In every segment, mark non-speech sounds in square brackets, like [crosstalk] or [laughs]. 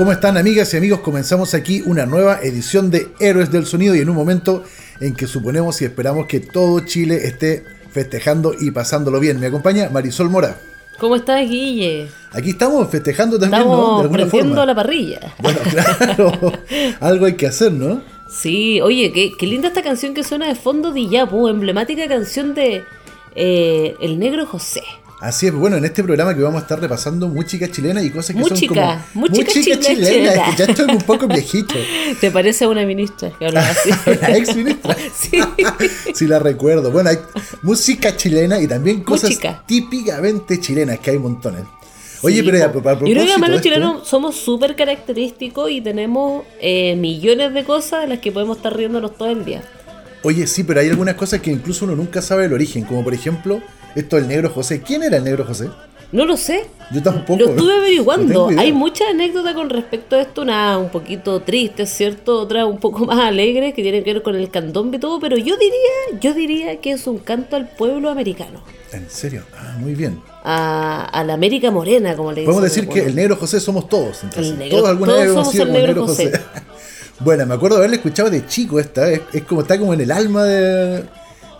¿Cómo están amigas y amigos? Comenzamos aquí una nueva edición de Héroes del Sonido y en un momento en que suponemos y esperamos que todo Chile esté festejando y pasándolo bien. Me acompaña Marisol Mora. ¿Cómo estás, Guille? Aquí estamos festejando también, estamos ¿no? De alguna prendiendo la parrilla. Bueno, claro, [laughs] algo hay que hacer, ¿no? Sí, oye, qué, qué linda esta canción que suena de fondo de Yapu, emblemática canción de eh, El Negro José. Así es, bueno, en este programa que vamos a estar repasando música chilena y cosas que son como música chilena, chilena. Es que ya estoy un poco viejito. [laughs] ¿Te parece a una ministra que habla así? [laughs] la ex ministra. [laughs] sí. sí la recuerdo. Bueno, hay música chilena y también cosas música. típicamente chilenas, que hay montones. Oye, Sí, pero ya, para propósito Yo creo que además de los esto- chilenos somos súper característicos y tenemos eh, millones de cosas de las que podemos estar riéndonos todo el día. Oye, sí, pero hay algunas cosas que incluso uno nunca sabe el origen, como por ejemplo, esto del negro José. ¿Quién era el negro José? No lo sé. Yo tampoco. Lo estuve averiguando. Hay muchas anécdotas con respecto a esto, una un poquito triste, ¿cierto? Otra un poco [laughs] más alegre que tienen que ver con el candombe y todo, pero yo diría, yo diría que es un canto al pueblo americano. ¿En serio? Ah, muy bien. A, a la América Morena, como le dicen. Podemos decir que el negro José somos todos. Entonces. El negro- todos alguna todos vez somos sido el negro José. [laughs] bueno, me acuerdo de haberle escuchado de chico esta. Es, es como está como en el alma de,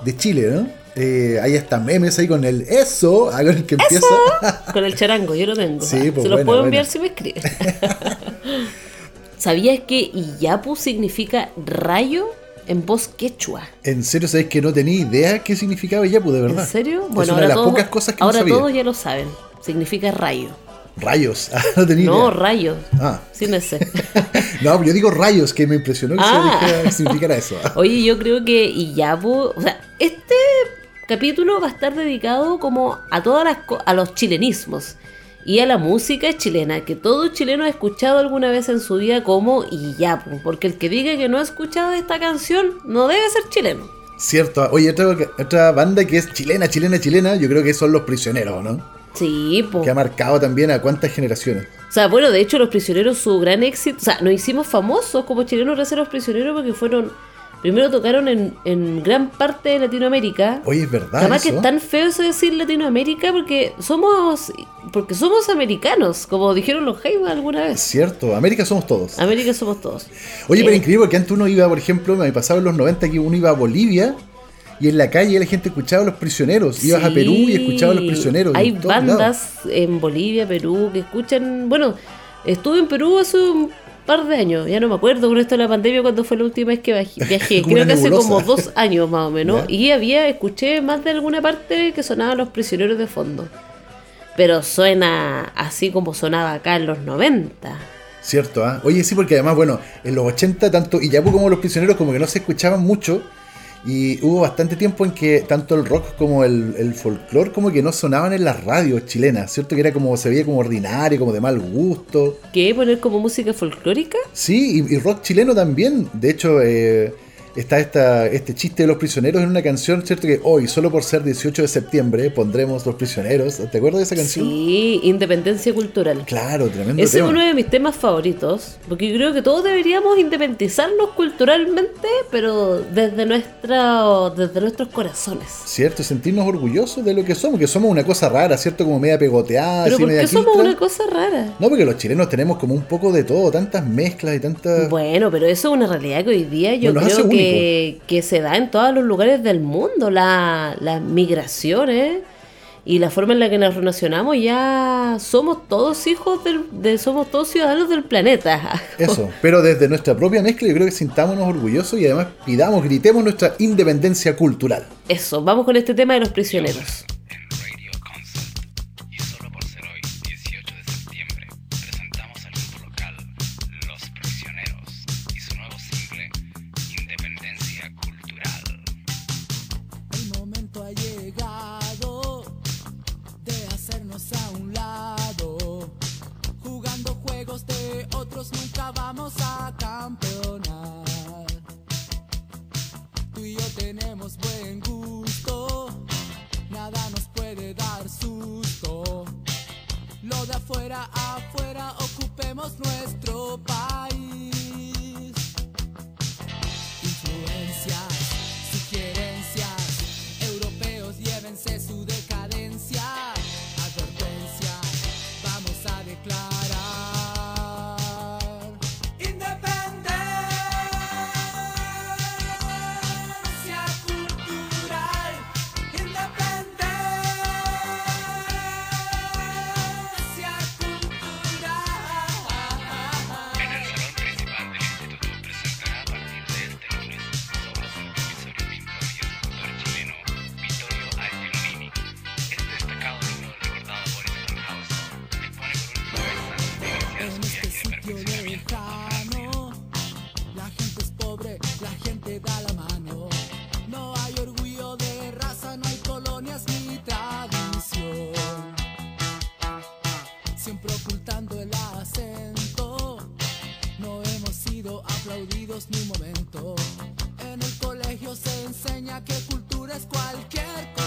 de Chile, ¿no? Eh, hay hasta memes ahí con el eso, ah, con el que empieza. [laughs] Con el charango, yo lo tengo. Sí, pues Se los puedo enviar si me escriben. [laughs] ¿Sabías que Iyapu significa rayo en voz quechua? En serio, sabes que no tenía idea qué significaba Yapu, de verdad. ¿En serio? es Bueno, de ahora, las todos, pocas cosas que ahora no todos ya lo saben. Significa rayo. Rayos, [laughs] ah, no tenía No, idea. rayo. Ah. Sin ese. No, yo digo rayos, que me impresionó que Ah. significara eso. Oye, yo creo que Iyapu, o sea, este capítulo va a estar dedicado como a todas las a los chilenismos y a la música chilena, que todo chileno ha escuchado alguna vez en su vida como Iyapu, porque el que diga que no ha escuchado esta canción no debe ser chileno. Cierto. Oye, otra, otra banda que es chilena, chilena, chilena, yo creo que son Los Prisioneros, ¿no? Sí, po. Que ha marcado también a cuántas generaciones. O sea, bueno, de hecho los prisioneros su gran éxito, o sea, nos hicimos famosos como chilenos gracias a los prisioneros porque fueron, primero tocaron en, en gran parte de Latinoamérica. Oye, es verdad Además que es tan feo eso de decir Latinoamérica porque somos porque somos americanos, como dijeron los Jaivas alguna vez. Cierto, América somos todos. América somos todos. Oye, pero Eh, increíble porque antes uno iba, por ejemplo, me pasaba en los 90 que uno iba a Bolivia y en la calle la gente escuchaba a los prisioneros. Ibas a Perú y escuchabas a los prisioneros. Hay lados. bandas en Bolivia, Perú, que escuchan. Bueno, estuve en Perú hace un par de años, ya no me acuerdo con esto de la pandemia cuando fue la última vez que viaj- [laughs] viajé. Creo que hace como dos años más o menos. Ya. Y había, escuché más de alguna parte que sonaban los prisioneros de fondo. Pero suena así como sonaba acá en los 90. Cierto, ¿ah? Oye, sí, porque además, bueno, en los 80, tanto Iyapu como los prisioneros, como que no se escuchaban mucho. Y hubo bastante tiempo en que tanto el rock como el, el folclore, como que no sonaban en las radios chilenas, ¿cierto? Que era como, se veía como ordinario, como de mal gusto. ¿Qué? ¿Poner como música folclórica? Sí, y, y rock chileno también. De hecho, eh, está esta, este chiste de los prisioneros en una canción, ¿cierto? Que hoy, solo por ser 18 de septiembre, pondremos los prisioneros. ¿Te acuerdas de esa canción? Sí, independencia cultural. Claro, tremendo Ese tema. es uno de mis temas favoritos, porque yo creo que todos deberíamos independizarnos culturalmente, pero desde, nuestra, desde nuestros corazones. ¿Cierto? Sentirnos orgullosos de lo que somos, que somos una cosa rara, ¿cierto? Como media pegoteada, Pero así ¿por media qué somos una cosa rara? No, porque los chilenos tenemos como un poco de todo, tantas mezclas y tantas... Bueno, pero eso es una realidad que hoy día yo creo que, que se da en todos los lugares del mundo, la- las migraciones y la forma en la que nos relacionamos, ya somos todos hijos del, de, somos todos ciudadanos del planeta. [laughs] Eso, pero desde nuestra propia mezcla yo creo que sintámonos orgullosos y además pidamos, gritemos nuestra independencia cultural. Eso, vamos con este tema de los prisioneros. Enseña que cultura es cualquier cosa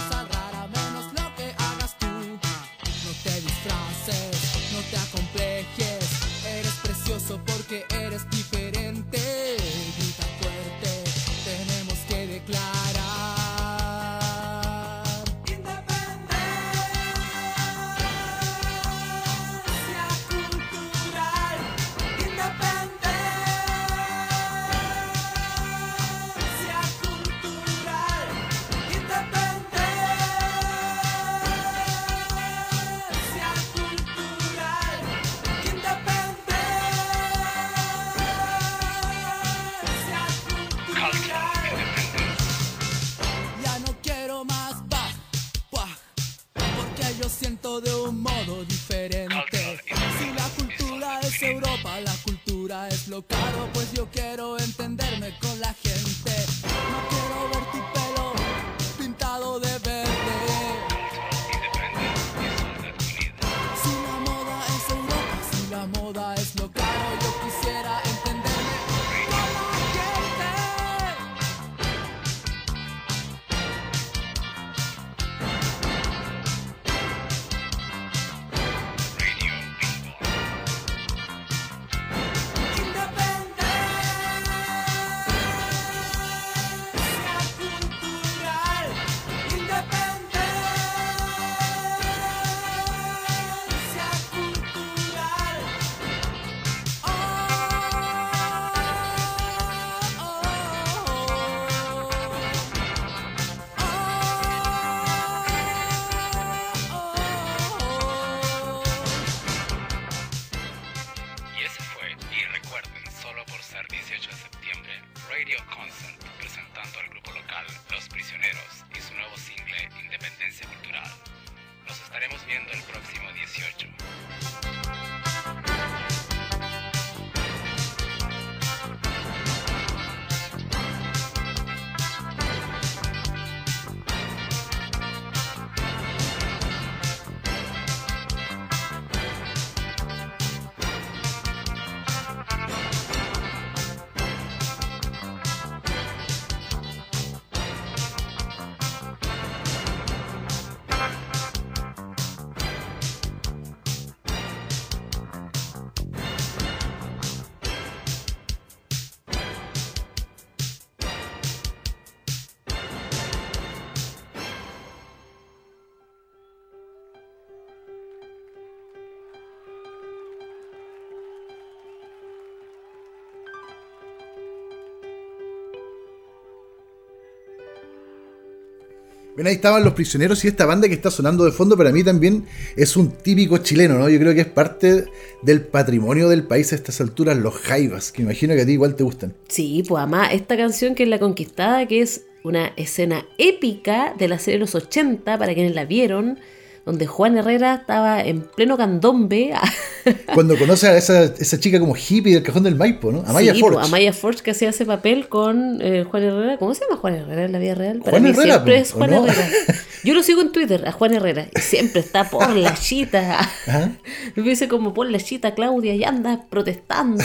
Ven, ahí estaban los prisioneros y esta banda que está sonando de fondo para mí también es un típico chileno, ¿no? Yo creo que es parte del patrimonio del país a estas alturas, los jaivas, que imagino que a ti igual te gustan. Sí, pues además esta canción que es La Conquistada, que es una escena épica de la serie de los 80, para quienes la vieron, donde Juan Herrera estaba en pleno candombe. [laughs] Cuando conoce a esa, esa chica como hippie del cajón del Maipo, ¿no? Amaya Sí, Forge. Amaya Forge que hacía ese papel con eh, Juan Herrera. ¿Cómo se llama Juan Herrera en la vida real? Para Juan mí Herrera, siempre es ¿o Juan no? Herrera. [laughs] Yo lo sigo en Twitter, a Juan Herrera, y siempre está por la chita. [laughs] Me dice como por la chita, Claudia, y anda protestando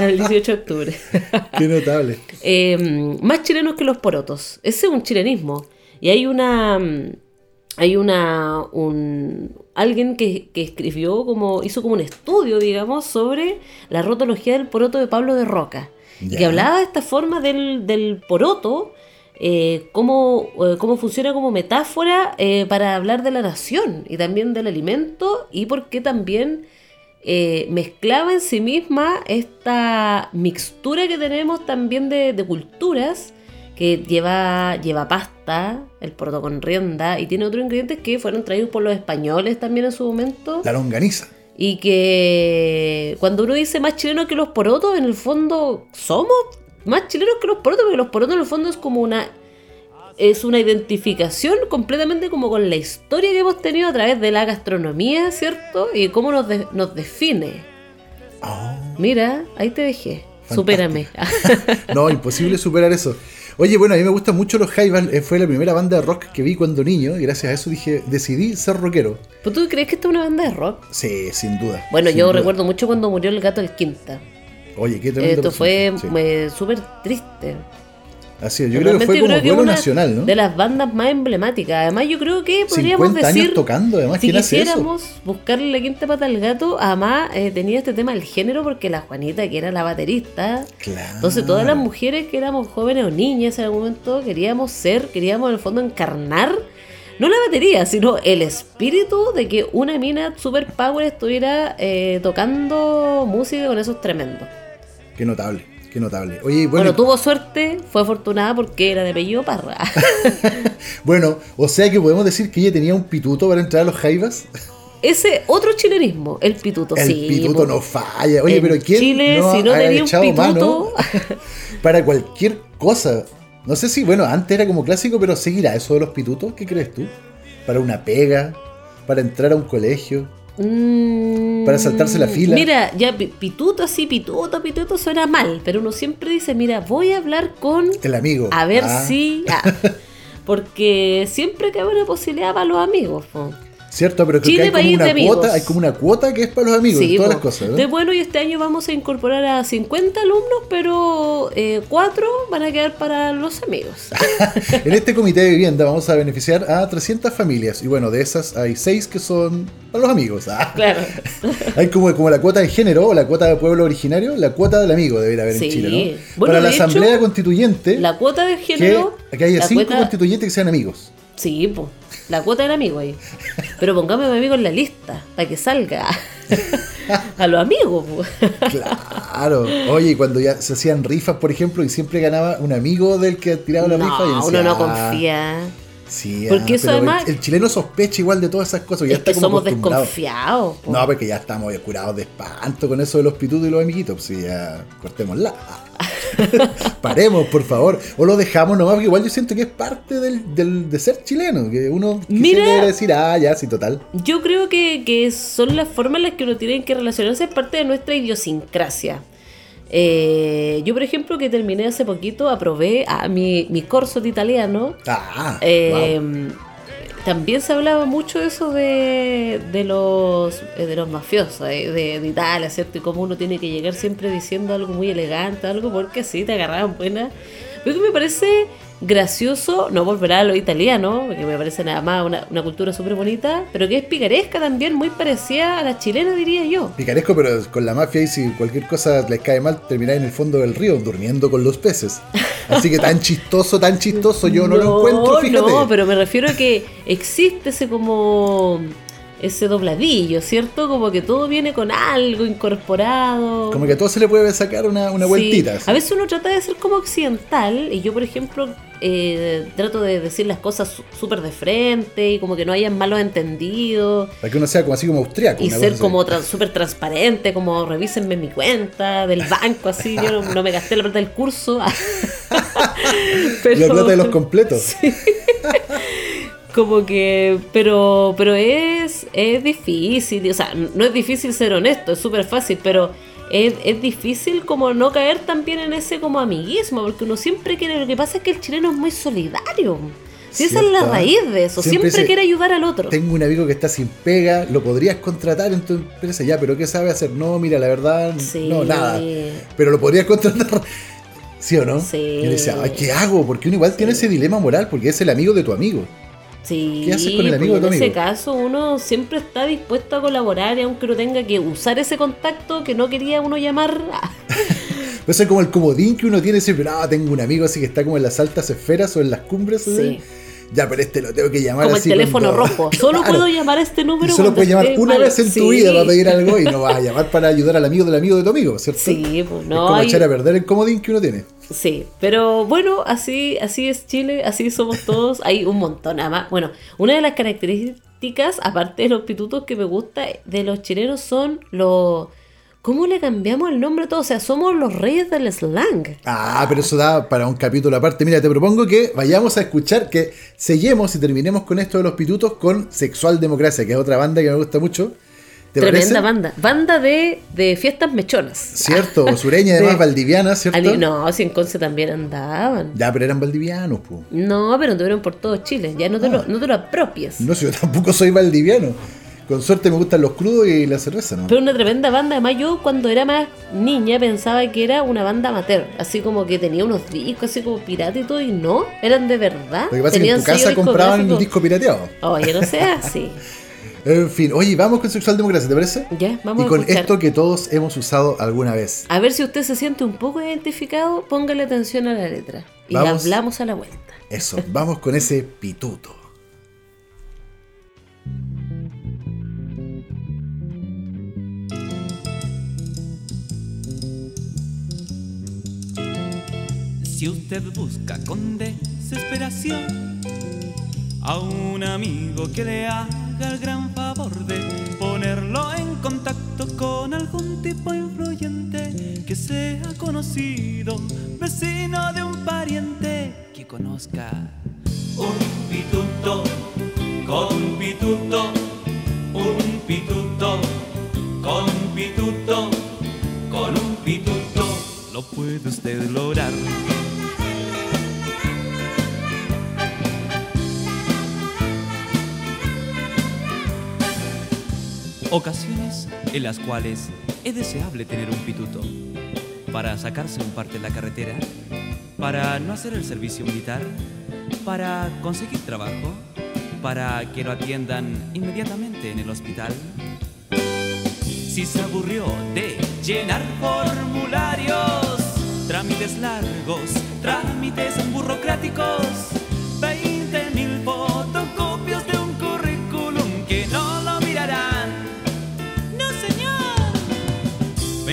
el 18 de octubre. Qué notable. Eh, más chilenos que los porotos. Ese es un chilenismo. Y hay una. Hay una. Un, alguien que, que escribió como. hizo como un estudio, digamos, sobre la rotología del poroto de Pablo de Roca. Y Ya. que hablaba de esta forma del, del poroto. eh, cómo, eh, cómo funciona como metáfora eh, para hablar de la nación y también del alimento y por qué también mezclaba en sí misma esta mixtura que tenemos también de, de culturas que lleva, lleva pasta, el poroto con rienda y tiene otros ingredientes que fueron traídos por los españoles también en su momento La longaniza. y que cuando uno dice más chileno que los porotos, en el fondo somos más chilenos que los porotos, porque los porotos en el fondo es como una es una identificación completamente como con la historia que hemos tenido a través de la gastronomía, ¿cierto? Y cómo nos, de- nos define. Oh, Mira, ahí te dejé. Supérame. [laughs] no, imposible superar eso. Oye, bueno, a mí me gustan mucho los Jaivas. eh, Fue la primera banda de rock que vi cuando niño y gracias a eso dije, decidí ser rockero. ¿Pues tú crees que esta es una banda de rock? Sí, sin duda. Bueno, sin yo duda. recuerdo mucho cuando murió el gato del Quinta. Oye, qué tremendo Esto fue sí. eh, súper triste. Así es, yo creo que fue como una nacional, ¿no? De las bandas más emblemáticas. Además, yo creo que podríamos 50 decir. años tocando, además, si ¿quién hace eso? quisiéramos buscarle la quinta pata al gato, además eh, tenía este tema del género porque la Juanita, que era la baterista, Claro. entonces todas las mujeres que éramos jóvenes o niñas en algún momento queríamos ser, queríamos en el fondo encarnar, no la batería, sino el espíritu de que una mina super power estuviera eh, tocando música con esos tremendos. Qué notable, qué notable. Oye, Bueno, bueno, tuvo suerte, fue afortunada porque era de apellido Parra. [laughs] bueno, o sea que podemos decir que ella tenía un pituto para entrar a los jaivas. Ese otro chilenismo, el pituto, El sí. pituto po. no falla. Oye, En pero ¿quién Chile, no si no ha tenía un pituto- [laughs] para cualquier cosa? No sé si, bueno, antes era como clásico, pero seguirá eso de los pitutos. ¿Qué crees tú? Para una pega, para entrar a un colegio. Mm, Para saltarse la fila. Mira, ya pi- pituto así, pituto, pituto suena mal, pero uno siempre dice, mira, voy a hablar con... El amigo. A ver Ah, si... ah, [laughs] porque siempre cabe una posibilidad para los amigos. po. Cierto, pero creo Chile, que hay como país de una amigos. cuota, hay como una cuota que es para los amigos, Sí, todas po. las cosas, ¿no? De bueno, y este año vamos a incorporar a 50 alumnos, pero eh, cuatro van a quedar para los amigos. [laughs] En este comité de vivienda vamos a beneficiar a 300 familias y bueno, de esas hay 6 que son para los amigos. Ah. claro. [laughs] Hay como, como la cuota de género o la cuota de pueblo originario, la cuota del amigo debería haber Sí. en Chile, ¿no? Bueno, para la de hecho, asamblea constituyente, La cuota de que, género... que haya la 5 cuota- constituyentes que sean amigos. Sí, pues. La cuota del amigo ahí. Pero pongamos a mi amigo en la lista, para que salga. [laughs] a los amigos, po. Claro. Oye, cuando ya se hacían rifas, por ejemplo, y siempre ganaba un amigo del que tiraba la rifa. Y decía, uno no "Ah, confía. Sí, Porque ah, eso pero el- además- el, chileno sospecha igual de todas esas cosas. Ya Es está que como somos desconfiados. po. No, porque ya estamos curados de espanto con eso de los pitutos y los amiguitos. Pues sí, ya cortémosla. [laughs] [laughs] Paremos, por favor. O lo dejamos nomás, porque igual yo siento que es parte del, del- de ser chileno. Que uno quisiera decir, ah, ya, sí, total. Yo creo que, que son las formas en las que uno tiene que relacionarse, es parte de nuestra idiosincrasia. Eh, yo, por ejemplo, que terminé hace poquito, aprobé a mi, mi corso de italiano. Ah, Eh, wow. También se hablaba mucho eso de, de los eh, de los mafiosos eh, de, de Italia, ¿cierto? Y cómo uno tiene que llegar siempre diciendo algo muy elegante, algo porque así te agarraban buena. Pero que me parece gracioso, no volverá a lo italiano, porque me parece nada más una, una cultura súper bonita, pero que es picaresca también, muy parecida a la chilena, diría yo. Picaresco, pero con la mafia y si cualquier cosa les cae mal, termináis en el fondo del río durmiendo con los peces. Así que tan chistoso, tan chistoso yo no, lo [laughs] encuentro, fíjate. No, pero me refiero a que existe ese como ese dobladillo, ¿cierto? Como que todo viene con algo incorporado. Como que a todo se le puede sacar una, una Sí. vueltita. así. A veces uno trata de ser como occidental y yo, por ejemplo, eh, trato de decir las cosas súper de frente y como que no hayan malos entendidos. Para que uno sea como así como austriaco. Y ser como tra- súper transparente, como revísenme mi cuenta del [laughs] banco, así, yo no, no me gasté la plata del curso. [laughs] [laughs] Pero- La plata de los completos. Como que pero pero es es difícil o sea no es difícil ser honesto es súper fácil pero es, es difícil como no caer también en ese como amiguismo porque uno siempre quiere lo que pasa es que el chileno es muy solidario si esa es la raíz de eso Siempre quiere ayudar al otro Tengo un amigo que está sin pega, lo podrías contratar en tu empresa, ya, pero ¿qué sabe hacer? No, mira, la verdad, Sí. no, nada. Pero lo podrías contratar. [laughs] ¿Sí o no? Sí. Y le decía, ay, ¿qué hago? Porque uno igual tiene ese dilema moral, porque es el amigo de tu amigo. Sí, ¿Qué haces con el amigo pues, de tu en ese amigo? caso uno siempre está dispuesto a colaborar y aunque uno tenga que usar ese contacto que no quería uno llamar [laughs] Pues es como el comodín que uno tiene siempre, no, tengo un amigo así que está como en las altas esferas o en las cumbres. Sí. Ya, pero este lo tengo que llamar como el teléfono cuando- rojo [laughs] solo Claro. puedo llamar a este número solo puedes llamar una mal. vez en tu vida para pedir algo y no vas a llamar para ayudar al amigo del amigo de tu amigo, ¿cierto? Sí, pues es no como hay- echar a perder el comodín que uno tiene. Sí, pero bueno, así, así es Chile, así somos todos. Hay un montón, además. Bueno, una de las características, aparte de los pitutos que me gusta de los chilenos, son los. ¿Cómo le cambiamos el nombre a todo? O sea, somos los reyes del slang. Ah, pero eso da para un capítulo aparte. Mira, te propongo que vayamos a escuchar, que sellemos y terminemos con esto de los pitutos con Sexual Democracia, que es otra banda que me gusta mucho. ¿Te Tremenda parece? banda. Banda de, de fiestas mechonas. Cierto, [laughs] sureña además, De- valdiviana, ¿cierto? No, si en Conce también andaban. Ya, pero eran valdivianos, pu. No, pero anduvieron por todo Chile. Ya no te, Ah. lo, no te lo apropies. No, si yo tampoco soy valdiviano. Con suerte me gustan los crudos y la cerveza, ¿no? Pero una tremenda banda. Además, yo cuando era más niña pensaba que era una banda amateur. Así como que tenía unos discos, así como pirata y todo. Y no, eran de verdad. Lo que pasa es que en tu casa compraban discográfico. disco pirateado. Oye, no sea así. [laughs] En fin, oye, vamos con sexual democracia, ¿te parece? Ya, vamos y con esto que todos hemos usado alguna vez. A ver si usted se siente un poco identificado, póngale atención a la letra. Y Vamos. hablamos a la vuelta. Eso, vamos con ese pituto. [laughs] Si usted busca con desesperación a un amigo que le haga el gran favor de ponerlo en contacto con algún tipo influyente que sea conocido, vecino de un pariente que conozca. Un pituto, con un pituto, un pituto, con un pituto, con un pituto, lo puede usted lograr. Ocasiones en las cuales es deseable tener un pituto para sacarse un parte de la carretera, para no hacer el servicio militar, para conseguir trabajo, para que lo atiendan inmediatamente en el hospital. Si se aburrió de llenar formularios, trámites largos, trámites burocráticos,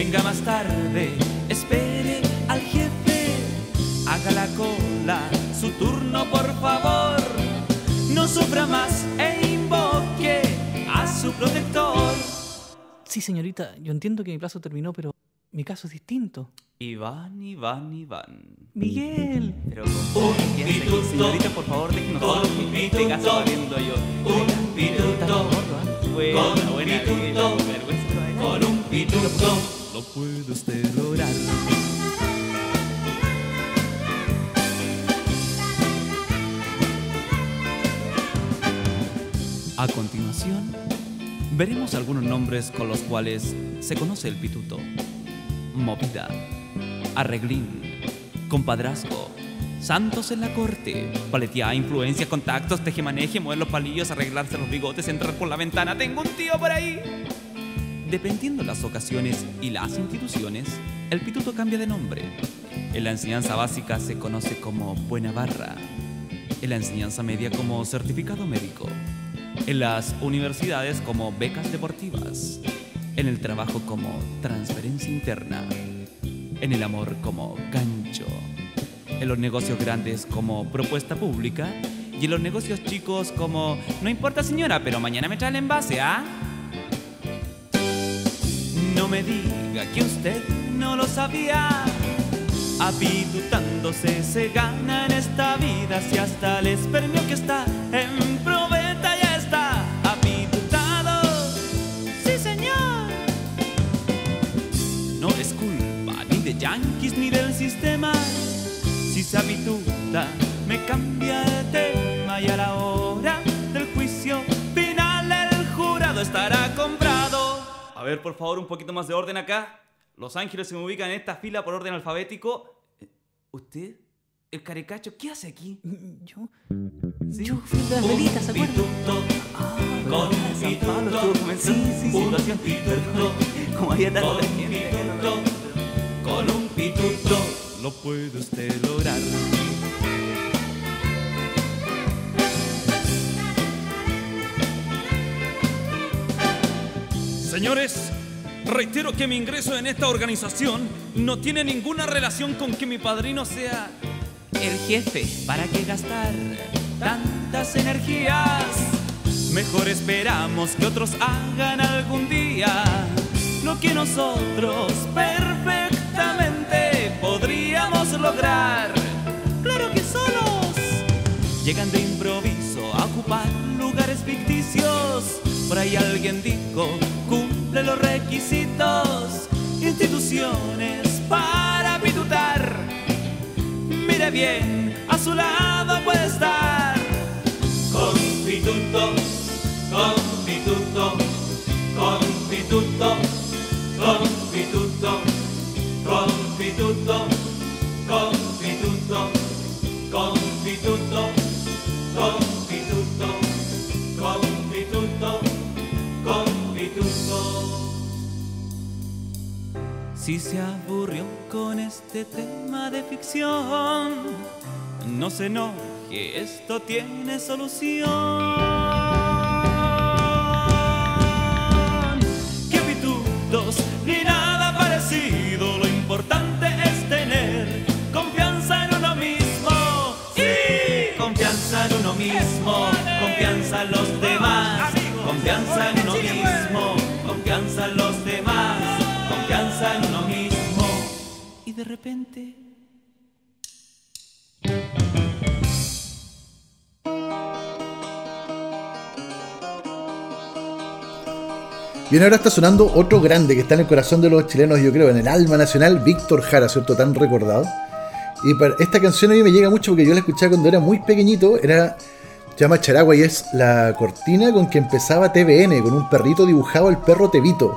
Venga más tarde, espere al jefe, haga la cola, su turno por favor. No sufra más e invoque a su protector. Sí, señorita, yo entiendo que mi plazo terminó, pero mi caso es distinto. Iván, Iván, Iván. Miguel. Pero con pituto, señorita, por favor, déjenos con un que este caso yo. un pituto, buena, con bien, vergüenza, Con un pituto. Lo usted. A continuación, veremos algunos nombres con los cuales se conoce el pituto. Movida, arreglín, compadrazgo, santos en la corte, paleteada, influencia, contactos, tejemaneje, mover los palillos, arreglarse los bigotes, entrar por la ventana, tengo un tío por ahí. Dependiendo las ocasiones y las instituciones, el pituto cambia de nombre. En la enseñanza básica se conoce como buena barra. En la enseñanza media como certificado médico. En las universidades como becas deportivas. En el trabajo como transferencia interna. En el amor como gancho. En los negocios grandes como propuesta pública. Y en los negocios chicos como no importa señora, pero mañana me trae el envase, ¿ah? No me diga que usted no lo sabía. Apitutándose se gana en esta vida si hasta el espermio que está en probeta ya está apitutado. Sí, señor. No es culpa ni de yanquis ni del sistema. Si se apituta, me cambia de tema y a la hora del juicio final el jurado estará comprado. A ver, por favor, un poquito más de orden acá. Los ángeles se me ubican en esta fila por orden alfabético. Eh, ¿Usted? ¿El carecacho? ¿Qué hace aquí? Yo, ¿Sí? yo fui de las velitas, ¿se acuerdan? Ah, con San Pablo estuvo comenzando su situación. Perdón, Como había tanta gente. Con un pituto lo puede usted lograr. Señores, reitero que mi ingreso en esta organización no tiene ninguna relación con que mi padrino sea el jefe. ¿Para qué gastar tantas energías? Mejor esperamos que otros hagan algún día lo que nosotros perfectamente podríamos lograr. Claro que solos llegan de improviso a ocupar lugares ficticios. Por ahí alguien dijo, cumple los requisitos, instituciones para pitutar. Mire bien, a su lado puede estar. Constituto, constituto, constituto, constituto, constituto, constituto, constituto, constituto. Si se aburrió con este tema de ficción, no se enoje, esto tiene solución. Bien, ahora está sonando otro grande que está en el corazón de los chilenos, yo creo, en el alma nacional, Víctor Jara, ¿cierto? Tan recordado. Y esta canción a mí me llega mucho porque yo la escuchaba cuando era muy pequeñito, era se llama Charagua y es la cortina con que empezaba TVN, con un perrito dibujado, el perro Tevito.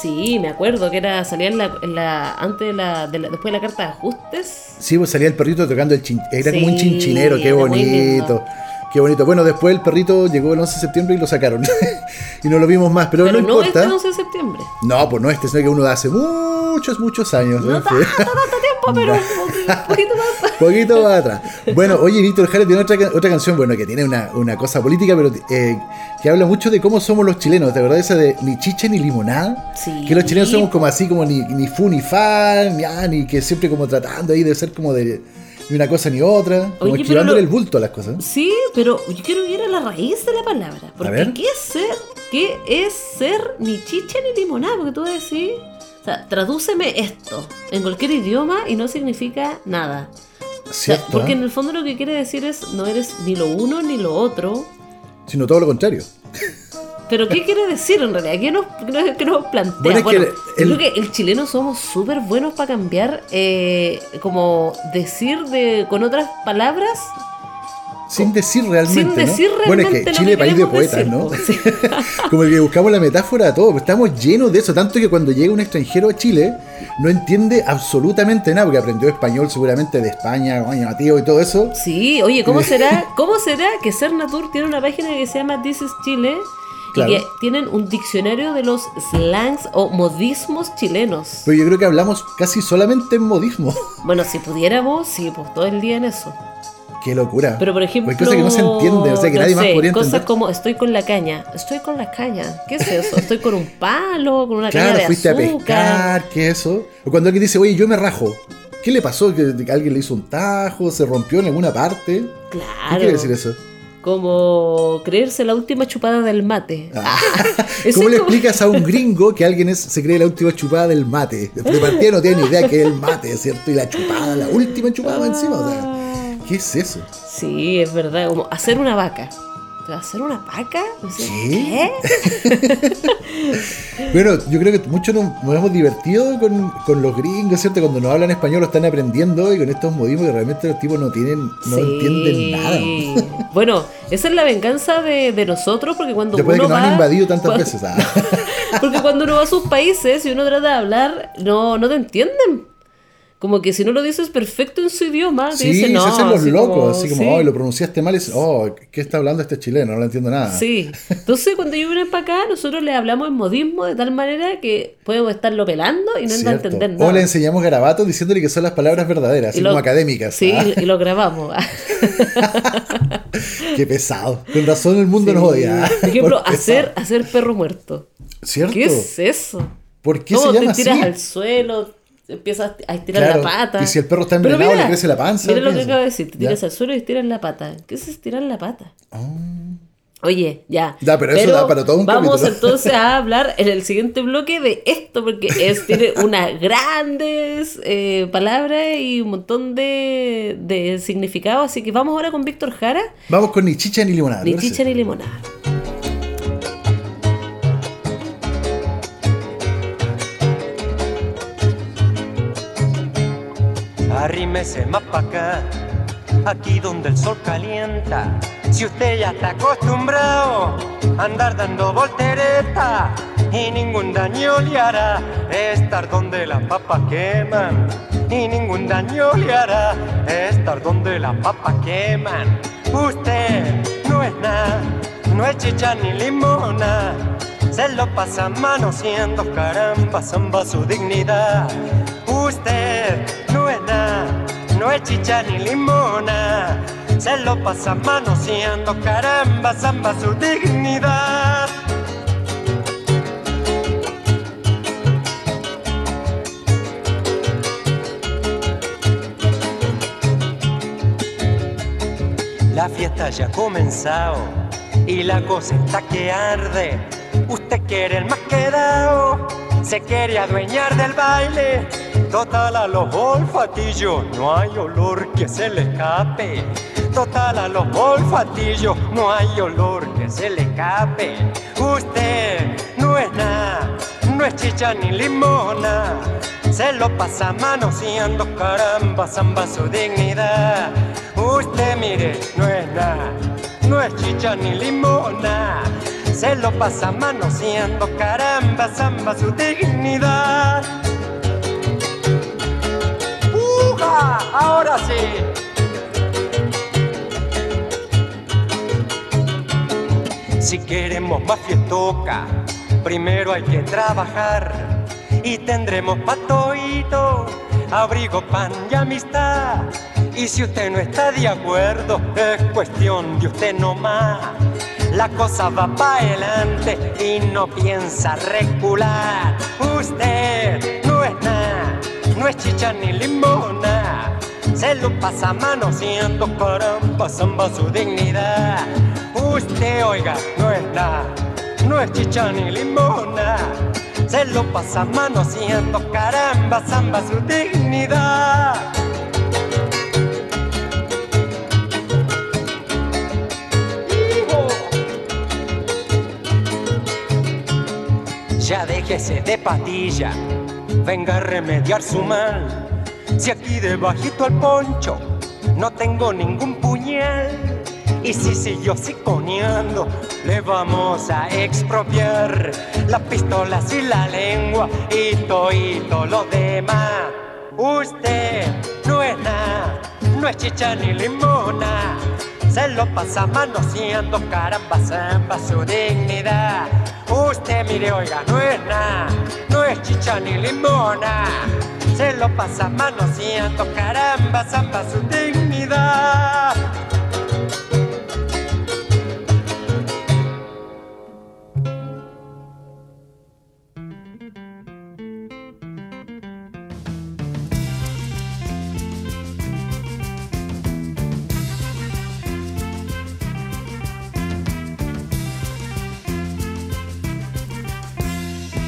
Sí, me acuerdo que era salía en la, en la antes de la, de la- después de la carta de ajustes. Sí, pues salía el perrito tocando el chin... Era como un Sí, chinchinero, qué bonito. Qué bonito. Bueno, después el perrito llegó el 11 de septiembre y lo sacaron. [laughs] y no lo vimos más, pero, Pero no, no importa. este 11 de septiembre. No, pues no este, sino que uno de hace muchos, muchos años. No tanto [laughs] pero un poqui- un poquito más. [laughs] Poquito más atrás. Bueno, oye, Víctor Jara tiene otra, otra canción, bueno, que tiene una, una cosa política, pero eh, que habla mucho de cómo somos los chilenos. ¿Te acordás esa de ni chicha ni limonada? Sí. Que los chilenos somos como así, como ni, ni fu ni fa, ni, ah, ni que siempre como tratando ahí de ser como de ni una cosa ni otra, como Oye, lo- el bulto a las cosas. Sí, pero yo quiero ir a la raíz de la palabra. Porque ver. ¿qué es ser? ¿Qué es ser ni chicha ni limonada? Porque tú vas a decir. Sea, tradúceme esto en cualquier idioma y no significa nada. O sea, ¿Cierto? porque eh? en el fondo lo que quiere decir es no eres ni lo uno ni lo otro. Sino todo lo contrario. Pero ¿qué quiere decir en realidad? ¿Qué nos, qué nos- plantea? Bueno, Bueno, es que el- creo que el chileno somos súper buenos para cambiar, eh, como decir de con otras palabras Sin decir realmente. sin decir ¿no? Bueno, realmente es que Chile que país de poetas, decir, ¿no? Sí. [laughs] Como que buscamos la metáfora a todo, estamos llenos de eso, tanto que cuando llega un extranjero a Chile no entiende absolutamente nada, porque aprendió español seguramente de España, coño, tío y todo eso. Sí, oye, ¿cómo será, ¿cómo será que Ser Natur tiene una página que se llama This is Chile Claro. y que tienen un diccionario de los slangs o modismos chilenos? Pero yo creo que hablamos casi solamente en modismo. Bueno, si pudiéramos, sí, pues todo el día en eso. Qué locura. Pero por ejemplo, Hay cosas que no se entienden, o sea, que no nadie más podría cosas entender. como estoy con la caña, estoy con la caña. ¿Qué es eso? Estoy con un palo, con una caña Claro, de fuiste azúcar. a pescar, ¿qué es eso? O cuando alguien dice, oye, yo me rajo. ¿Qué le pasó? ¿Que alguien le hizo un tajo? ¿Se rompió en alguna parte? ¿Qué Claro. quiere decir eso? Como creerse la última chupada del mate. Ah, [laughs] ¿Cómo le como- explicas a un [laughs] gringo que alguien es- se cree la última chupada del mate? De partida no tiene ni idea que es el mate, ¿cierto? Y la chupada, la última chupada va encima. O sea, ¿qué es eso? Sí, es verdad, como hacer una vaca. ¿Hacer una vaca? ¿Qué? ¿Qué? [laughs] Bueno, yo creo que muchos nos, nos hemos divertido con, con los gringos, ¿cierto? Cuando nos hablan español lo están aprendiendo y con estos modismos que realmente los tipos no tienen, no Sí. entienden nada. Bueno, esa es la venganza de, de nosotros porque cuando Después de uno que nos va, han invadido tantas cuando- veces. ah. [laughs] Porque cuando uno va a sus países y uno trata de hablar, no, no te entienden. Como que si no lo dices perfecto en su idioma, te Sí, dicen no. se hacen los así locos, como, así como, sí. oh, lo pronunciaste mal, y oh, ¿qué está hablando este chileno? No lo entiendo nada. Sí. Entonces, cuando yo vine para acá, nosotros le hablamos en modismo de tal manera que podemos estarlo pelando y no va a entender nada. O le enseñamos garabatos diciéndole que son las palabras verdaderas, así lo- como académicas. Sí, ah. y lo grabamos. [laughs] Qué pesado. Con razón el mundo nos odia. Por [laughs] ejemplo, Por hacer, hacer perro muerto. ¿Cierto? ¿Qué es eso? ¿Por qué ¿Cómo se llama te tiras así? al suelo, empiezas a estirar Claro, la pata? y si el perro está envenenado, le crece la panza, Mira lo ¿qué que acabo de decir, te tiras al suelo y estiras la pata. ¿Qué es estirar la pata? Ah. Oye, ya. Ya, pero eso da para todo un Vamos capítulo. entonces a [laughs] hablar en el siguiente bloque de esto, porque es, tiene unas [laughs] grandes eh, palabras y un montón de, de significado. Así que vamos ahora con Víctor Jara, Vamos con ni chicha ni limonada. ni chicha ni limonada. Arrímese más pa' acá, aquí donde el sol calienta. Si usted ya está acostumbrado a andar dando voltereta y ningún daño le hará estar donde las papas queman. Y ningún daño le hará estar donde las papas queman. Usted no es nada, no es chicha ni limona. se lo pasa manoseando, caramba, zamba su dignidad. Usted no es chicha ni limona, se lo pasa manoseando, caramba, zamba su dignidad. La fiesta ya ha comenzado y la cosa está que arde. Usted quiere el más quedado, se quiere adueñar del baile. Total a los olfatillos, no hay olor que se le escape. Total a los olfatillos, no hay olor que se le escape. Usted no es nada, no es chicha ni limona. Se lo pasa manoseando, caramba, zamba su dignidad. Usted mire, no es nada, no es chicha ni limona. Se lo pasa manoseando, caramba, zamba su dignidad. Ahora sí. Si queremos más fiestoca, primero hay que trabajar y tendremos patoito, abrigo, pan y amistad. Y si usted no está de acuerdo, es cuestión de usted nomás. La cosa va para adelante y no piensa recular. Usted no es chicha ni limona. Se lo pasa manoseando, caramba, zamba su dignidad. Usted, oiga, no es nada, no es chicha ni limona. Se lo pasa manoseando, caramba, zamba su dignidad. Ya déjese de patilla, venga a remediar su mal. Si aquí debajito al poncho no tengo ningún puñal. Y si siguió siconeando, le vamos a expropiar las pistolas y la lengua y todo lo demás. Usted no es nada, no es chicha ni limona. Se lo pasa manoseando, caramba, zamba su dignidad. Usted mire, oiga, no es nada, no es chicha ni limona. Se lo pasa manoseando, caramba, zamba su dignidad.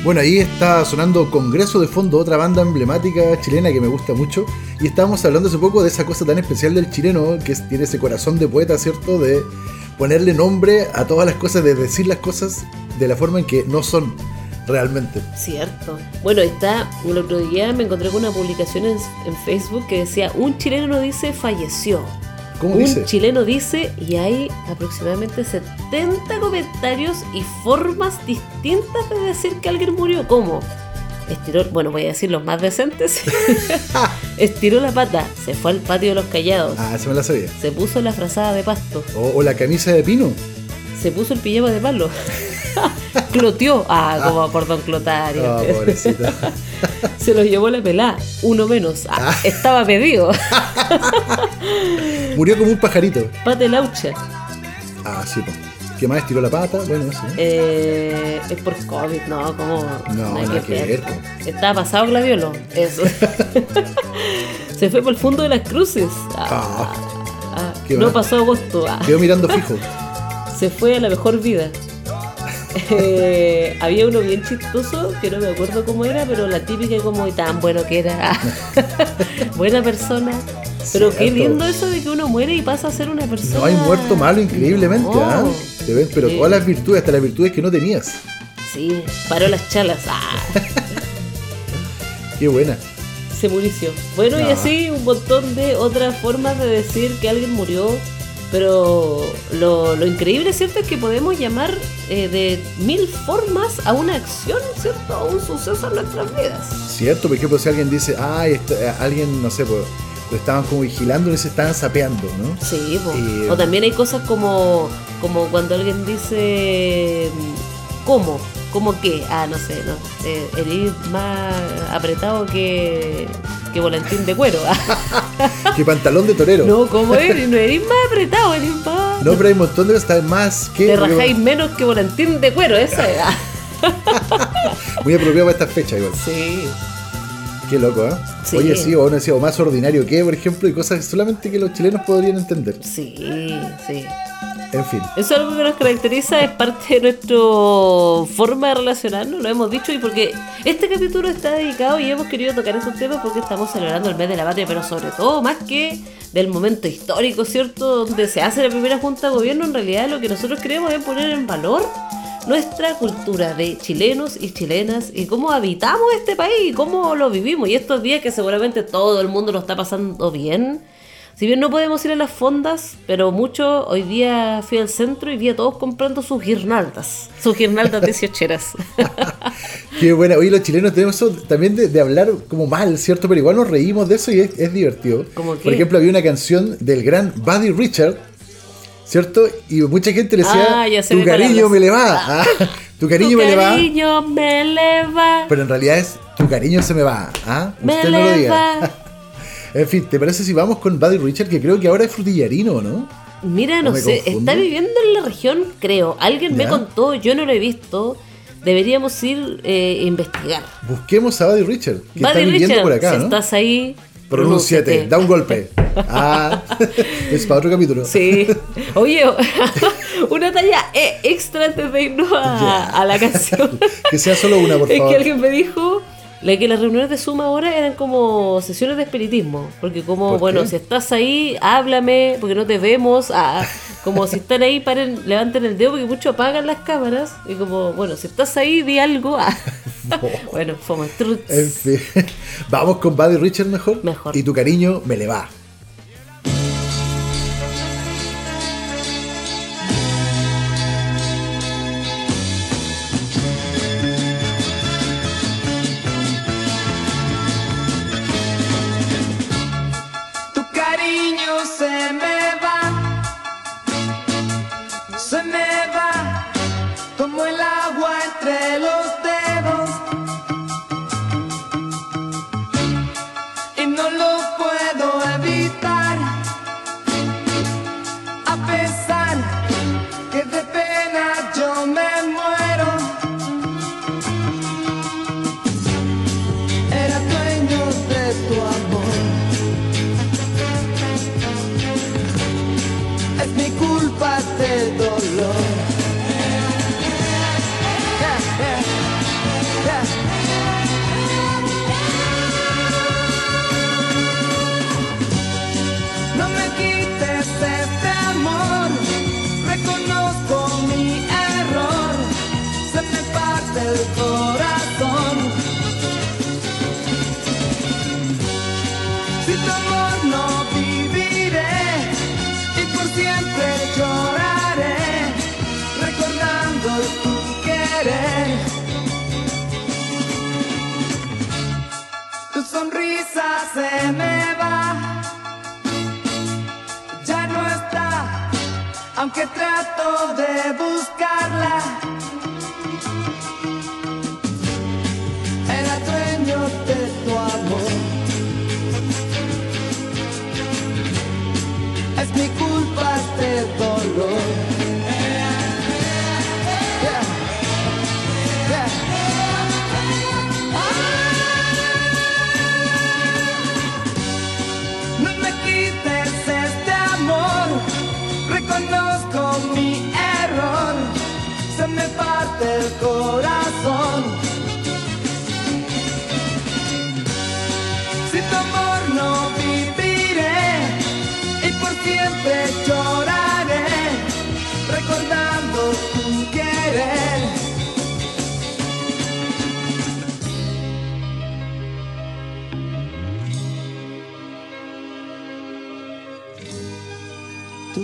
Bueno, ahí está sonando Congreso de Fondo, otra banda emblemática chilena que me gusta mucho. Y estábamos hablando hace poco de esa cosa tan especial del chileno, que tiene ese corazón de poeta, ¿cierto? De ponerle nombre a todas las cosas, de decir las cosas de la forma en que no son realmente. Cierto. Bueno, está, el otro día me encontré con una publicación en, en Facebook que decía, un chileno dice falleció. ¿Cómo un dice? chileno dice y hay aproximadamente 70 comentarios y formas distintas de decir que alguien murió. ¿Cómo? Estiró, bueno, voy a decir los más decentes. [laughs] [laughs] Estiró la pata, se fue al patio de los callados, Ah, esa me la sabía. se puso la frazada de pasto, O, o la camisa de pino. se puso el pijama de palo, [laughs] cloteó, ah, como por Don Clotario. Ah, pobrecita. Se los llevó la pelá, uno menos. Ah, Estaba pedido. Murió como un pajarito. Pate laucha. Ah, sí, pues. ¿Qué más? Tiró la pata. Bueno, sí. Eh, es por COVID, no, como. No, nada que ver, po. Estaba pasado gladiolo. Eso. [laughs] Se fue por el fondo de las cruces. Ah, ah, qué no mal. pasó agosto. Ah, Quedó mirando fijo. se fue a la mejor vida. [laughs] Eh, había uno bien chistoso, que no me acuerdo cómo era, pero la típica como y tan bueno que era. [laughs] Buena persona. Pero qué lindo eso de que uno muere y pasa a ser una persona. No hay muerto malo increíblemente, No. ¿ah? Te ven, pero Sí. todas las virtudes, hasta las virtudes que no tenías. Sí, paró las chalas. Ah, [laughs] Qué buena. se murició. Bueno, y No. así un montón de otras formas de decir que alguien murió. Pero lo, lo increíble, ¿cierto? Es que podemos llamar eh, de mil formas a una acción, ¿cierto? A un suceso en nuestras vidas. Cierto, por ejemplo, si alguien dice, ay, eh, alguien, no sé, pues, lo estaban como vigilando y se estaban sapeando, ¿no? Sí. Y, o también hay cosas como, como cuando alguien dice, ¿cómo? ¿Cómo qué? Ah, no sé, no. Eh, eres más apretado que, que volantín de cuero. [laughs] Que pantalón de torero. No, [laughs] no, ¿cómo eres? No eres más apretado, eres más. pero hay un montón de cosas más que. Te rajáis menos que volantín de cuero, esa es. ah. [laughs] Muy apropiado para esta fecha, igual. Sí. Qué loco, ¿eh? Sí. Oye, sí, o no decía, o más ordinario que, por ejemplo, y cosas solamente que los chilenos podrían entender. Sí, sí. En fin. Eso es algo que nos caracteriza, es parte de nuestra forma de relacionarnos, lo hemos dicho, y porque este capítulo está dedicado y hemos querido tocar esos temas porque estamos celebrando el mes de la patria, pero sobre todo, más que del momento histórico, ¿cierto? Donde se hace la primera junta de gobierno, en realidad lo que nosotros queremos es poner en valor nuestra cultura de chilenos y chilenas y cómo habitamos este país y cómo lo vivimos. Y estos días que seguramente todo el mundo lo está pasando bien. Si bien no podemos ir a las fondas, pero mucho, hoy día fui al centro y vi a todos comprando sus guirnaldas, sus guirnaldas dieciocheras. [laughs] Qué buena. Oye, los chilenos tenemos eso también de, de hablar como mal, ¿cierto? Pero igual nos reímos de eso y es, es divertido. Por ejemplo, había una canción del gran Buddy Richard, ¿cierto? Y mucha gente le decía, Ah, tu cariño me le va. Ah, tu cariño Tu me le va. cariño me le va. Pero en realidad es tu cariño se me va. ¿ah? Me Usted no lo diga. [laughs] en fin, ¿te parece si vamos con Buddy Richard, que creo que ahora es frutillarino, ¿no? Mira, ¿O no sé, confundo? está viviendo en la región, creo. Alguien me contó, yo no lo he visto. Deberíamos ir eh, a investigar. Busquemos a Buddy Richard, que está Buddy viviendo Richard, por acá, si ¿no? estás ahí, Pronúnciate, da un golpe. [laughs] Ah, [laughs] es para otro capítulo. Sí. Oye, [laughs] una talla eh, extra antes de irnos a, la canción. Que sea solo una, por es favor. que alguien me dijo la que las reuniones de Suma ahora eran como sesiones de espiritismo. Porque como, ¿Por bueno, qué? si estás ahí, háblame, porque no te vemos. Ah, como si están ahí, paren, levanten el dedo, porque muchos apagan las cámaras. Y como, bueno, si estás ahí, di algo. Ah. [laughs] bueno, fome truts. En fin, [laughs] vamos con Buddy Richard mejor. Mejor. Y tu cariño me le va.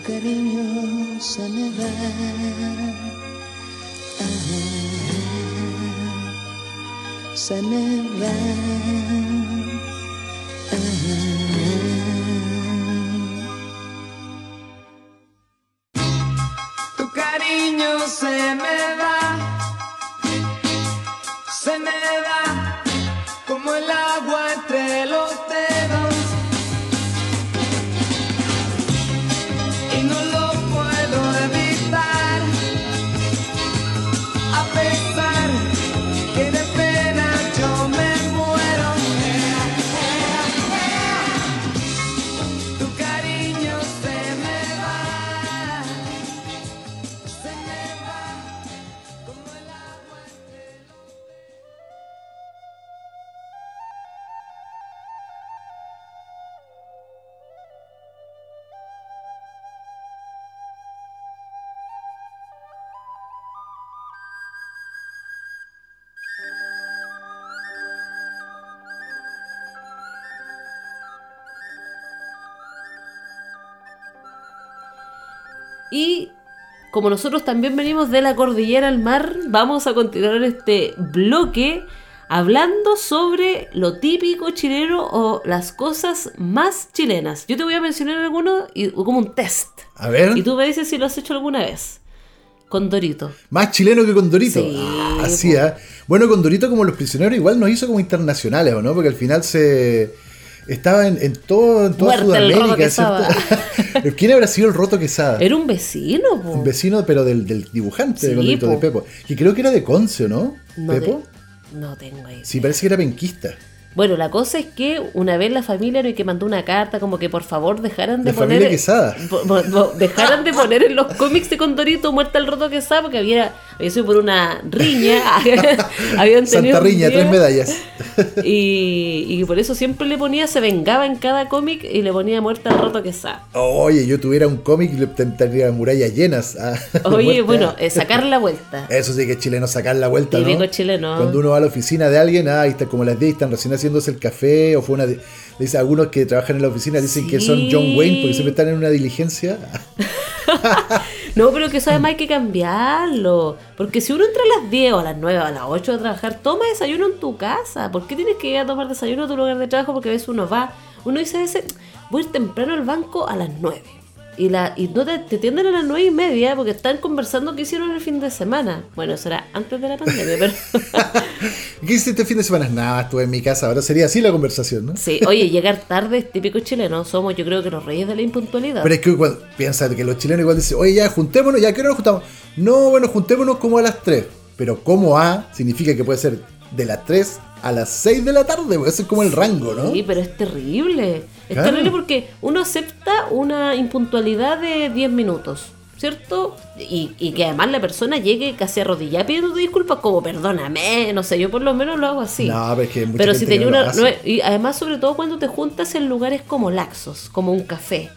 Tu cariño se me va. Ah, se me Y como nosotros también venimos de la cordillera al mar, vamos a continuar este bloque hablando sobre lo típico chileno o las cosas más chilenas. Yo te voy a mencionar algunos y, como un test. A ver, Y tú me dices si lo has hecho alguna vez. Con Dorito. más chileno que Condorito. Sí, Ah, así, ¿ah? Bueno, Condorito como los prisioneros igual nos hizo como internacionales, ¿o no? Porque al final se... Estaba en, en todo, en toda Muerte Sudamérica. ¿cierto? [laughs] ¿Quién habrá sido el Roto Quesada? Era un vecino, po. Un vecino, pero del, del dibujante Sí, Condorito, po. de Pepo. Que creo que era de Conce, ¿o ¿no? No ¿Pepo? te- no tengo idea. Sí, parece que era penquista. Bueno, la cosa es que una vez la familia no que mandó una carta como que por favor dejaran de La poner familia Quesada. po- po- po- dejaran de poner en los cómics de Condorito muerta el roto Quesada porque había había sido por una riña [laughs] habían tenido Santa Riña, tres medallas. [laughs] y, y por eso siempre le ponía se vengaba en cada cómic y le ponía muerta el roto Quesada Oye, yo tuviera un cómic y le tendría murallas llenas. a- [laughs] oye bueno eh, sacar la vuelta Eso sí que es chileno, sacar la vuelta, ¿no? Típico chileno. Cuando uno va a la oficina de alguien, ah, ahí está como las 10 están recién haciéndose el café, o fue una... di- Dice, algunos que trabajan en la oficina dicen que son John Wayne porque siempre están en una diligencia. [laughs] No, pero que eso además hay que cambiarlo. Porque si uno entra a las 10 o a las 9 o a las 8 a trabajar, toma desayuno en tu casa. ¿Por qué tienes que ir a tomar desayuno a tu lugar de trabajo? Porque a veces uno va, uno dice a veces, voy a ir temprano al banco a las 9. Y, la, y no te, te atienden a las 9 y media porque están conversando qué hicieron el fin de semana. Bueno, eso era antes de la pandemia, pero... [laughs] ¿Qué hiciste el fin de semana? Nada, estuve en mi casa. Ahora sería así la conversación, ¿no? Sí, oye, llegar tarde es típico chileno. Somos, yo creo que los reyes de la impuntualidad. Pero es que cuando piensa que los chilenos igual dicen, oye, ya, juntémonos, ya, ¿qué hora nos juntamos? No, bueno, juntémonos como a las 3. Pero como a significa que puede ser de las 3 a las 6 de la tarde, porque ese es como el rango, ¿no? Sí, pero es terrible. Es Claro. terrible porque uno acepta una impuntualidad de 10 minutos, ¿cierto? Y, y que además la persona llegue casi arrodillada pidiendo disculpas como perdóname, no sé, yo por lo menos lo hago así. No, pero es que hay mucha pero gente si tenía no una... no y además sobre todo cuando te juntas en lugares como laxos, como un café.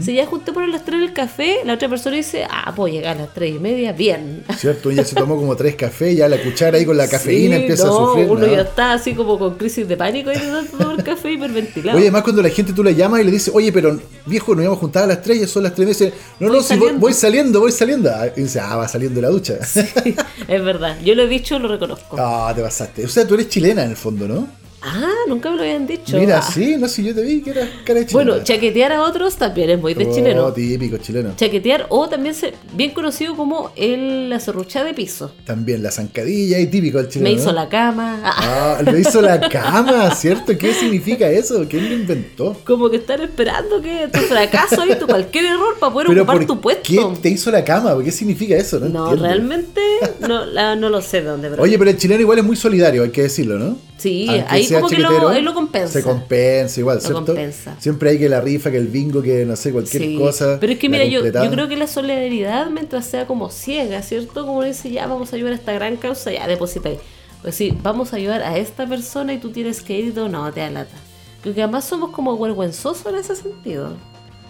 Si ya junté por las 3 el café, la otra persona dice, ah, puedo llegar a las 3 y media, bien. [laughs] ¿Cierto? Ya se tomó como tres cafés, ya la cuchara ahí con la cafeína Sí, empieza no, a sufrir. Uno ¿no? ya está así como con crisis de pánico y tomar café hiperventilado. Oye, además cuando la gente tú le llamas y le dices, oye, pero viejo, nos íbamos a juntar a las 3, ya son las 3 meses. No, Voy no, si voy, saliendo. voy saliendo, voy saliendo. Ah, Y dice, ah, va saliendo de la ducha. [laughs] es verdad, yo lo he dicho, lo reconozco. Ah, te pasaste. O sea, tú eres chilena en el fondo, ¿no? Ah, nunca me lo habían dicho. Mira, Ah. sí, no sé, yo te vi que eras cara de chilena. Bueno, chaquetear a otros también es muy de Oh, chileno. típico chileno. Chaquetear o también se, bien conocido como el la serruchada de piso. También la zancadilla y típico del chileno. Me hizo ¿no? la cama. Ah, [laughs] me hizo la cama, ¿cierto? ¿Qué significa eso? ¿Quién lo inventó? como que están esperando que tu fracaso y tu cualquier error para poder Pero ocupar ¿por tu puesto. qué te hizo la cama? ¿Qué significa eso? No, realmente no, la- no lo sé de dónde. pero- Oye, pero el chileno igual es muy solidario, hay que decirlo, ¿no? Sí, ahí como que lo, compensa. Se compensa igual, Lo ¿cierto? compensa. Siempre hay que la rifa, que el bingo, que no sé, cualquier Sí, cosa. Pero es que mira, yo, yo creo que la solidaridad, mientras sea como ciega, ¿cierto? Como dice, ya vamos a ayudar a esta gran causa, ya deposita ahí. Pues sí, vamos a ayudar a esta persona y tú tienes que ir y todo, no, te da lata. Creo que además somos como vergüenzosos en ese sentido.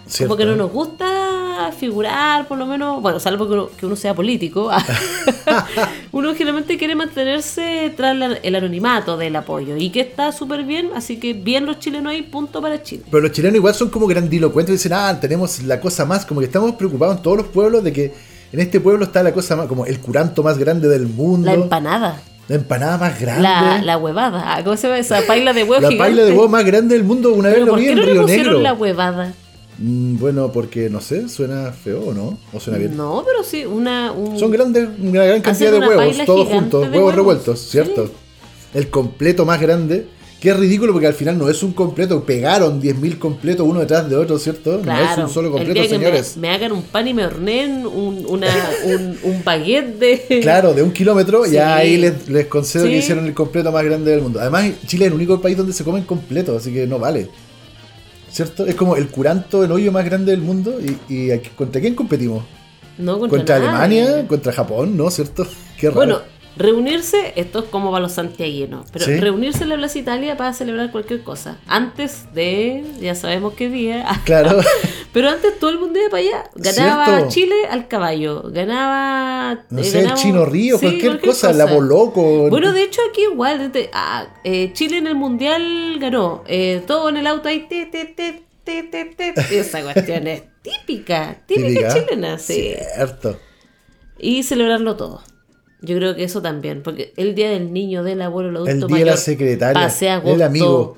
¿Cierto? Como que no nos gusta figurar, por lo menos, bueno, salvo que uno, que uno sea político. [laughs] uno generalmente quiere mantenerse tras la- el anonimato del apoyo y que está súper bien, así que bien los chilenos ahí, punto para Chile. Pero los chilenos igual son como grandilocuentes, dicen, ah, tenemos la cosa más, como que estamos preocupados en todos los pueblos de que en este pueblo está la cosa más, como el curanto más grande del mundo. La empanada. La empanada más grande. La, la huevada. Ah, ¿Cómo se llama esa paila de huevo La gigante? paila de huevo más grande del mundo, una vez lo ¿por vi en no Río Negro. la huevada? Mm, bueno, porque no sé, suena feo o no, o suena bien. No, pero sí, una... un- Son grandes, una gran cantidad de huevos, todos juntos, huevos huevos, revueltos, sí. ¿cierto? el completo más grande. Que es ridículo porque al final no es un completo, pegaron 10.000 completos uno detrás de otro, ¿cierto? Claro, no es un solo completo, me- señores. Me, hagan un pan y me horneen un, una, un, un baguette de. Claro, de un kilómetro, Sí. ya ahí les, les concedo que hicieron el completo más grande del mundo. Además, Chile es el único país donde se comen completos, así que no vale. ¿Cierto? Es como el curanto, el hoyo más grande del mundo. ¿Y, y aquí- contra quién competimos? No contra, ¿Contra. Alemania? ¿Contra Japón? ¿No? ¿Cierto? [laughs] Qué raro. Bueno, reunirse, esto es como para los santiaguinos, pero Sí. reunirse en la Plaza Italia para celebrar cualquier cosa. Antes de, ya sabemos qué día, [laughs] Claro. pero antes todo el mundo iba para allá. Ganaba Cierto. Chile al caballo, ganaba. No eh, sé, el Chino Río, sí, cualquier, cosa, la Boloco. Bueno, de hecho aquí igual, desde- ah, eh, Chile en el Mundial ganó, eh, todo en el auto ahí, te, te, te, te, te, te. esa cuestión es [laughs] típica, típica, Típica. chilena, sí. Cierto. Y celebrarlo todo. Yo creo que eso también, porque el día del niño, del abuelo, el adulto El día mayor, de la secretaria, pase el amigo.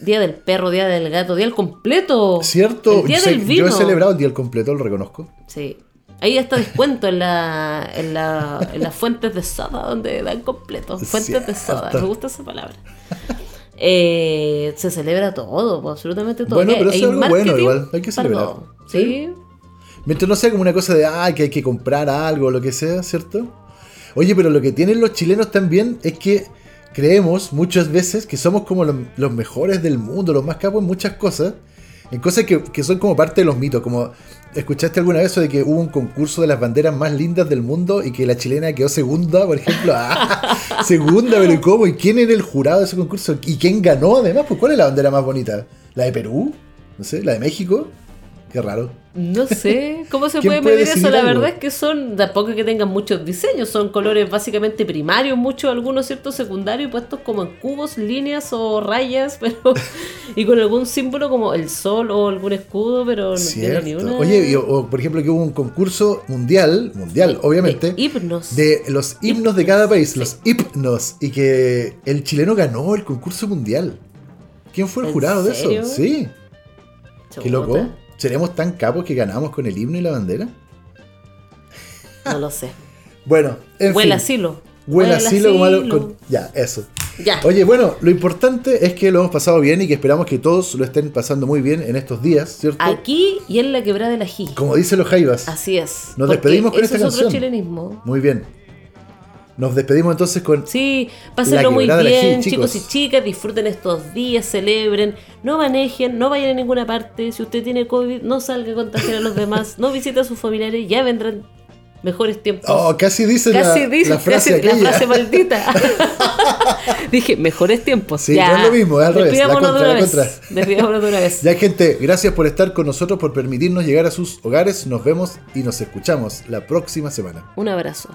día del perro, día del gato, día del completo. ¿Cierto? El día Yo sé- del vino. Yo he celebrado el día del completo, lo reconozco. Sí. Ahí está descuento en, la, en, la, en las fuentes de soda donde dan completo. Fuentes de soda, me gusta esa palabra. Eh, se celebra todo, absolutamente todo. Bueno, Que pero eso es algo bueno, igual, hay que celebrar. Sí. Sí. Mientras no sea como una cosa de, ah, que hay que comprar algo o lo que sea, ¿cierto? Oye, pero lo que tienen los chilenos también es que creemos muchas veces que somos como los, mejores del mundo, los más capos en muchas cosas, en cosas que, que son como parte de los mitos, como ¿escuchaste alguna vez eso de que hubo un concurso de las banderas más lindas del mundo y que la chilena quedó segunda, por ejemplo? [laughs] Ah, segunda, pero ¿y ¿cómo? ¿Y quién era el jurado de ese concurso? ¿Y quién ganó además? Pues ¿cuál es la bandera más bonita? ¿La de Perú? No sé, ¿la de México? Qué raro. No sé cómo se [laughs] ¿Quién puede puede medir eso. La algo? verdad es que son, tampoco que tengan muchos diseños, son colores básicamente primarios, muchos, algunos ciertos secundarios, puestos como en cubos, líneas o rayas, [laughs] pero y con algún símbolo como el sol o algún escudo, pero no tiene ni Cierto. una. Oye, y- o, por ejemplo que hubo un concurso mundial, mundial, obviamente, de himnos. de los himnos de cada país, los himnos, y que el chileno ganó el concurso mundial. ¿Quién fue el ¿En jurado de eso? Sí, qué loco. ¿Seremos tan capos que ganamos con el himno y la bandera? No lo sé. [laughs] Bueno, en Huele fin. asilo. Huele asilo como algo con- Ya, eso. Ya. Oye, bueno, lo importante es que lo hemos pasado bien y que esperamos que todos lo estén pasando muy bien en estos días, ¿cierto? Aquí y en la quebrada del ají. Como dicen los jaivas. Así es. Nos despedimos con eso esta es otro chilenismo. Muy bien. Nos despedimos entonces con Sí, pásenlo muy bien, chicos. chicos. y chicas, disfruten estos días, celebren, no manejen, no vayan a ninguna parte. Si usted tiene COVID, no salga a contagiar a los demás, no visite a sus familiares, ya vendrán mejores tiempos. Oh, casi dice, casi la, dice la frase casi la aquella. frase maldita. [laughs] Dije, mejores tiempos. Sí, ya. no es lo mismo, es al revés, la Despidámonos contra, de una la vez. contra. Despidámonos de una vez. Ya gente, gracias por estar con nosotros, por permitirnos llegar a sus hogares. Nos vemos y nos escuchamos la próxima semana. Un abrazo.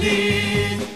Gente